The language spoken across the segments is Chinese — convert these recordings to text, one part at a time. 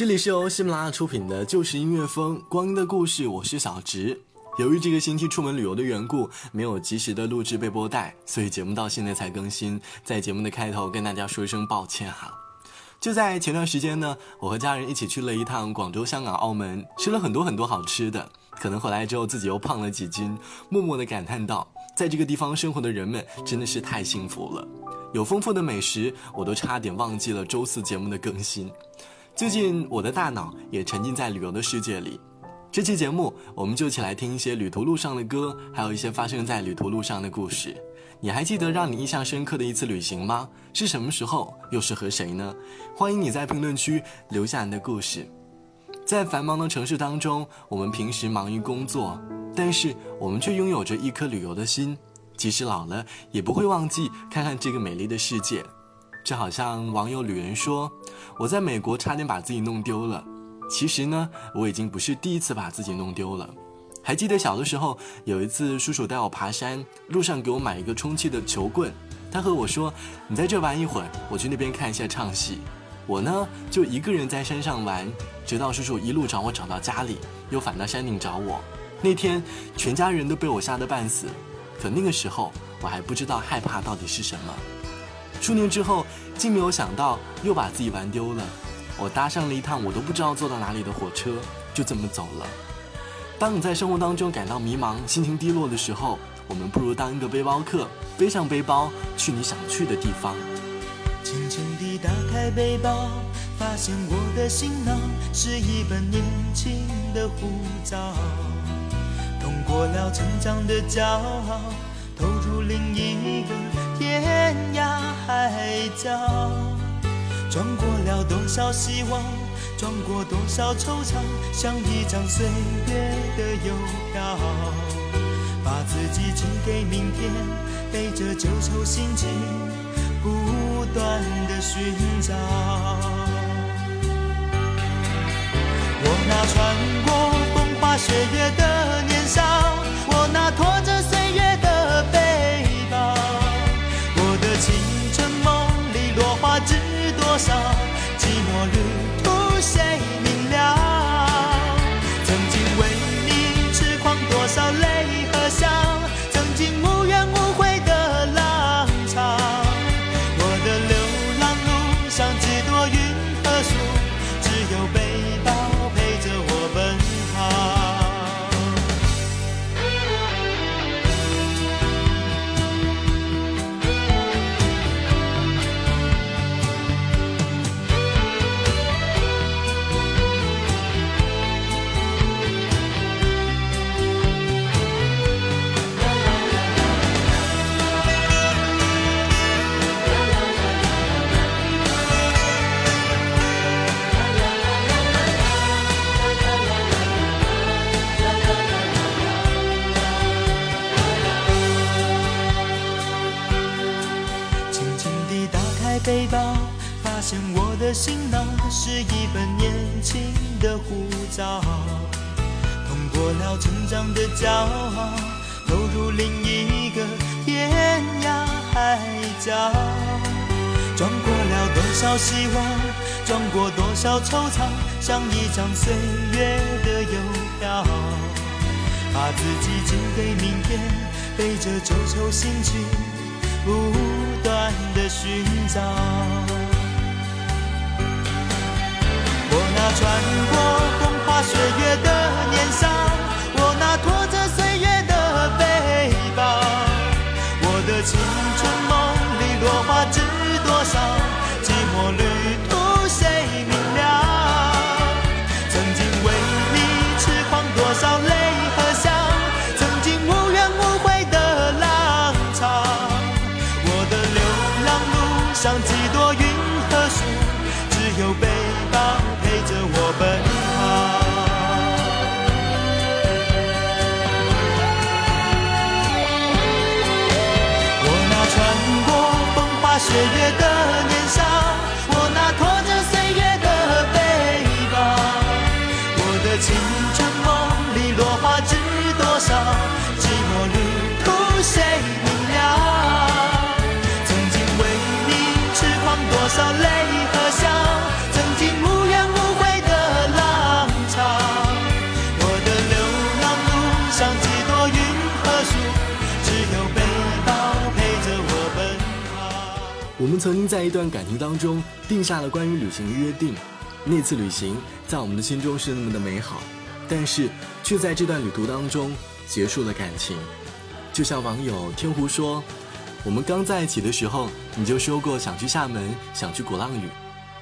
这里是由喜马拉雅出品的《就是音乐风光阴的故事》，我是小直。由于这个星期出门旅游的缘故，没有及时的录制备播带，所以节目到现在才更新。在节目的开头跟大家说一声抱歉哈。就在前段时间呢，我和家人一起去了一趟广州、香港、澳门，吃了很多很多好吃的。可能回来之后自己又胖了几斤，默默的感叹道：在这个地方生活的人们真的是太幸福了，有丰富的美食，我都差点忘记了周四节目的更新。最近我的大脑也沉浸在旅游的世界里，这期节目我们就一起来听一些旅途路上的歌，还有一些发生在旅途路上的故事。你还记得让你印象深刻的一次旅行吗？是什么时候？又是和谁呢？欢迎你在评论区留下你的故事。在繁忙的城市当中，我们平时忙于工作，但是我们却拥有着一颗旅游的心，即使老了，也不会忘记看看这个美丽的世界。就好像网友旅人说：“我在美国差点把自己弄丢了。其实呢，我已经不是第一次把自己弄丢了。还记得小的时候，有一次叔叔带我爬山，路上给我买一个充气的球棍。他和我说：‘你在这玩一会儿，我去那边看一下唱戏。’我呢，就一个人在山上玩，直到叔叔一路找我找到家里，又返到山顶找我。那天，全家人都被我吓得半死。可那个时候，我还不知道害怕到底是什么。”数年之后，竟没有想到又把自己玩丢了。我搭上了一趟我都不知道坐到哪里的火车，就这么走了。当你在生活当中感到迷茫、心情低落的时候，我们不如当一个背包客，背上背包去你想去的地方。轻轻地打开背包，发现我的行囊是一本年轻的护照，通过了成长的骄傲，投入另一个。海角，装过了多少希望，装过多少惆怅，像一张岁月的邮票，把自己寄给明天，背着旧愁心情，不断的寻找。我那穿过风花雪月的年少，少希望，装过多少惆怅，像一张岁月的邮票，把自己寄给明天，背着旧愁心情。不断的寻找，我那穿过风花雪月的年少，曾经在一段感情当中定下了关于旅行的约定，那次旅行在我们的心中是那么的美好，但是却在这段旅途当中结束了感情。就像网友天湖说：“我们刚在一起的时候，你就说过想去厦门，想去鼓浪屿。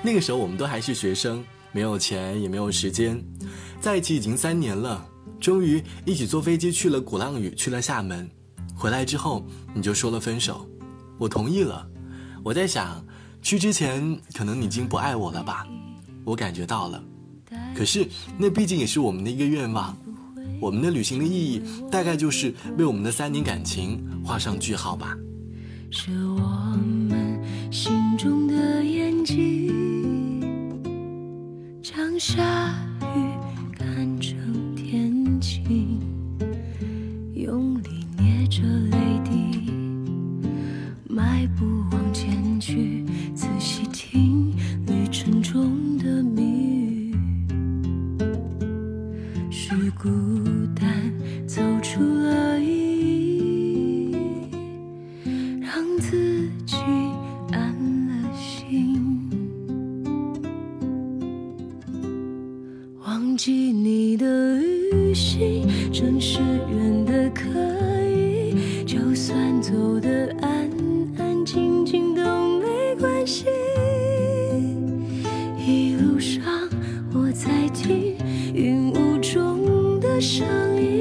那个时候我们都还是学生，没有钱也没有时间，在一起已经三年了，终于一起坐飞机去了鼓浪屿，去了厦门。回来之后你就说了分手，我同意了。我在想，去之前可能你已经不爱我了吧？我感觉到了。可是那毕竟也是我们的一个愿望。”我们的旅行的意义，大概就是为我们的三年感情画上句号吧。是我们心中的眼睛，长沙的声音，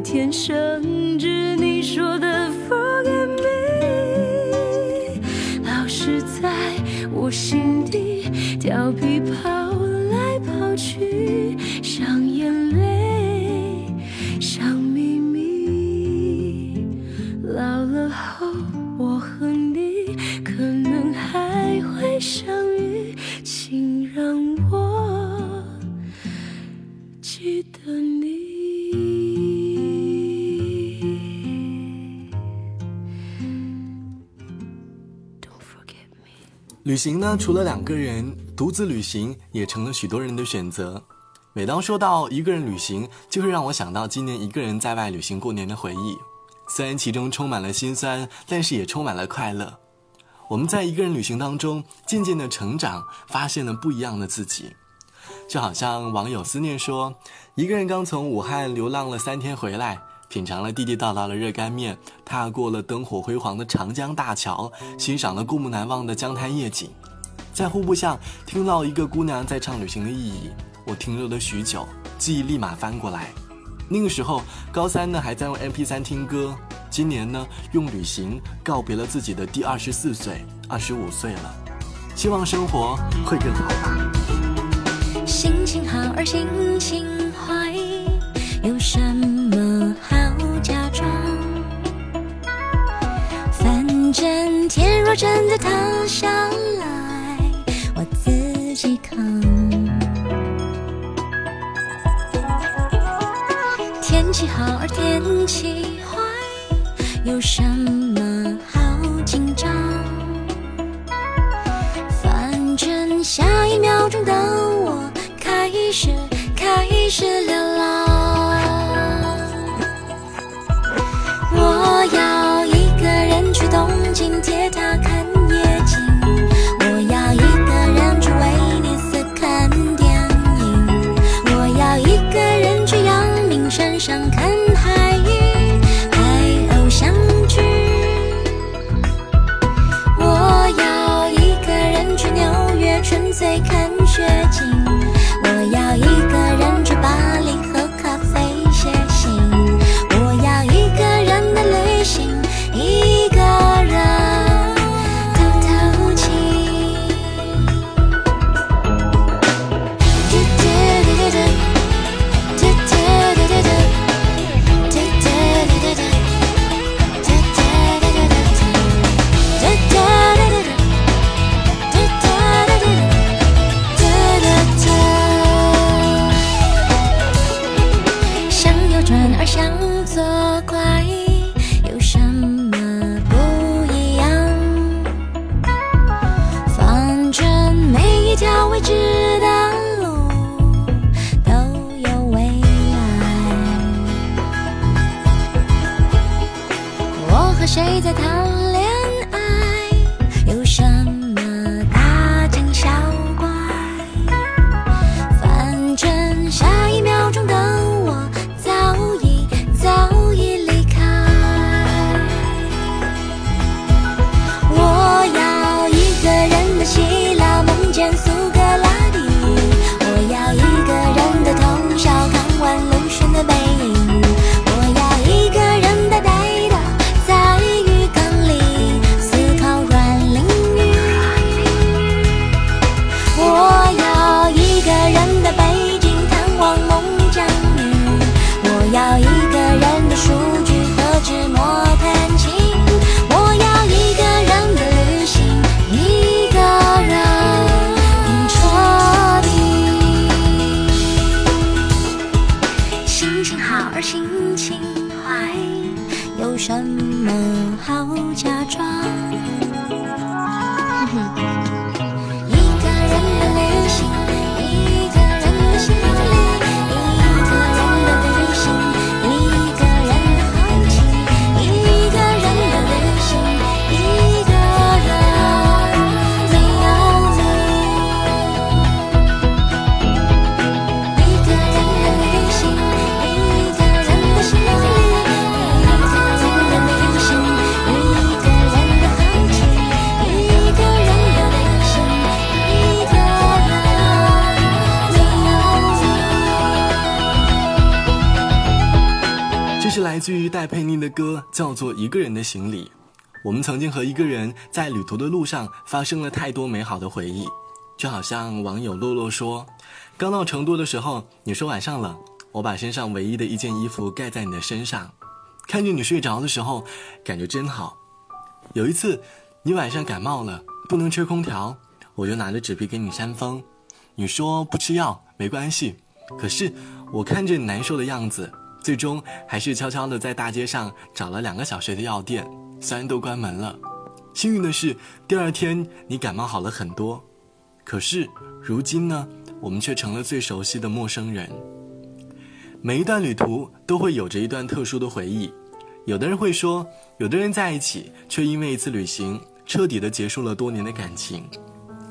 天，生只你说的 forget me，老是在我心底调皮跑旅行呢，除了两个人，独自旅行也成了许多人的选择。每当说到一个人旅行，就会让我想到今年一个人在外旅行过年的回忆。虽然其中充满了心酸，但是也充满了快乐。我们在一个人旅行当中，渐渐的成长，发现了不一样的自己。就好像网友思念说，一个人刚从武汉流浪了三天回来，品尝了地地道道的热干面，踏过了灯火辉煌的长江大桥，欣赏了过目难忘的江滩夜景。在户部巷听到一个姑娘在唱旅行的意义，我停留了许久，记忆立马翻过来。那个时候高三呢，还在用 MP3 听歌，今年呢，用旅行告别了自己的第二十四岁、二十五岁了。希望生活会更好吧。心情好而心情坏，有什么真天若真的塌下来，我自己扛。天气好而天气坏，有什么 body. 什么好假来自于戴佩妮的歌，叫做《一个人的行李》。我们曾经和一个人在旅途的路上发生了太多美好的回忆，就好像网友洛洛说：“刚到成都的时候，你说晚上冷，我把身上唯一的一件衣服盖在你的身上，看着你睡着的时候，感觉真好。有一次，你晚上感冒了，不能吹空调，我就拿着纸皮给你扇风，你说不吃药没关系，可是我看着你难受的样子。”最终还是悄悄地在大街上找了两个小时的药店，虽然都关门了。幸运的是，第二天你感冒好了很多。可是如今呢，我们却成了最熟悉的陌生人。每一段旅途都会有着一段特殊的回忆。有的人会说，有的人在一起，却因为一次旅行彻底的结束了多年的感情。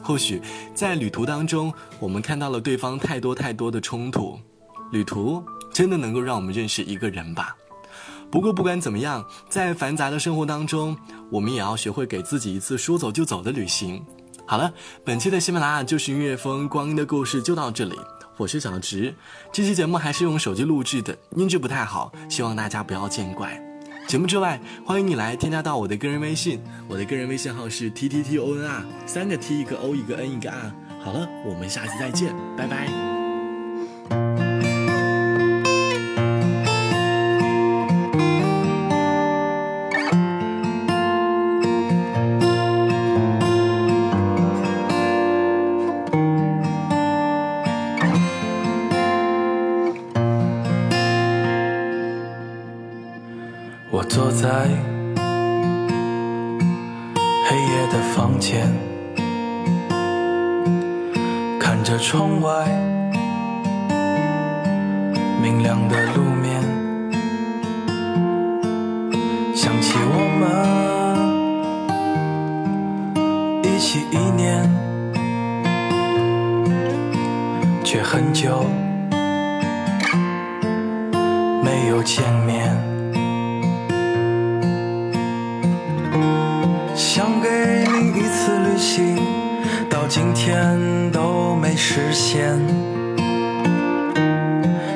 或许在旅途当中，我们看到了对方太多太多的冲突。旅途真的能够让我们认识一个人吧。不过不管怎么样，在繁杂的生活当中，我们也要学会给自己一次说走就走的旅行。好了，本期的喜马拉雅就是音乐风光阴的故事就到这里，我是小直。这期节目还是用手机录制的，音质不太好，希望大家不要见怪。节目之外，欢迎你来添加到我的个人微信，我的个人微信号是 t t t o n r，三个 t 一个 o 一个 n 一个 r。好了，我们下期再见，拜拜。我坐在黑夜的房间，看着窗外明亮的路面，想起我们一起一年，却很久没有见面。今天都没实现。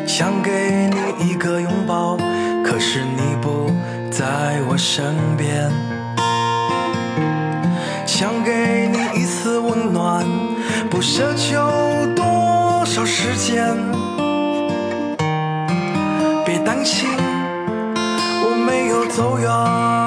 想给你一个拥抱，可是你不在我身边。想给你一丝温暖，不奢求多少时间。别担心，我没有走远。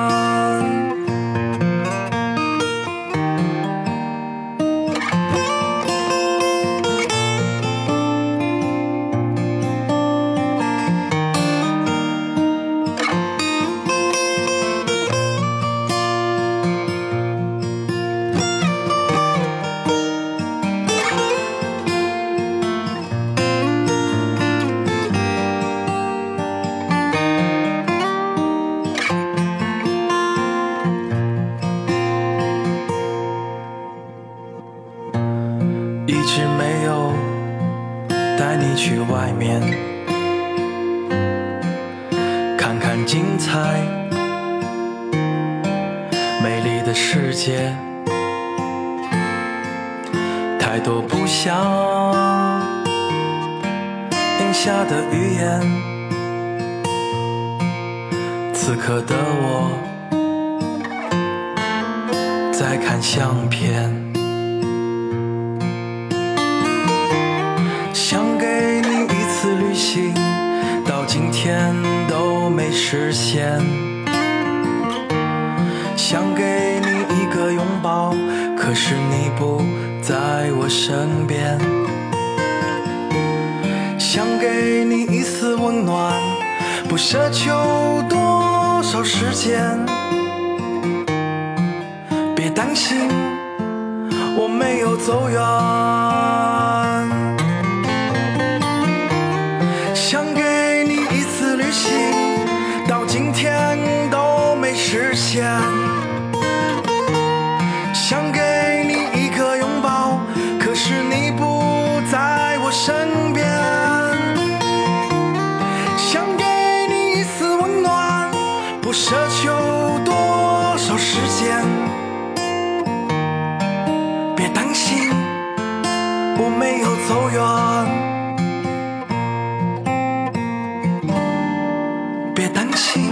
美丽的世界，太多不想咽下的语言。此刻的我在看相片。想给你一次旅行，到今天都没实现。想给你一个拥抱，可是你不在我身边。想给你一丝温暖，不奢求多少时间。别担心，我没有走远。奢求多少时间。别担心，我没有走远。别担心，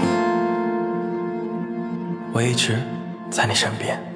我一直在你身边。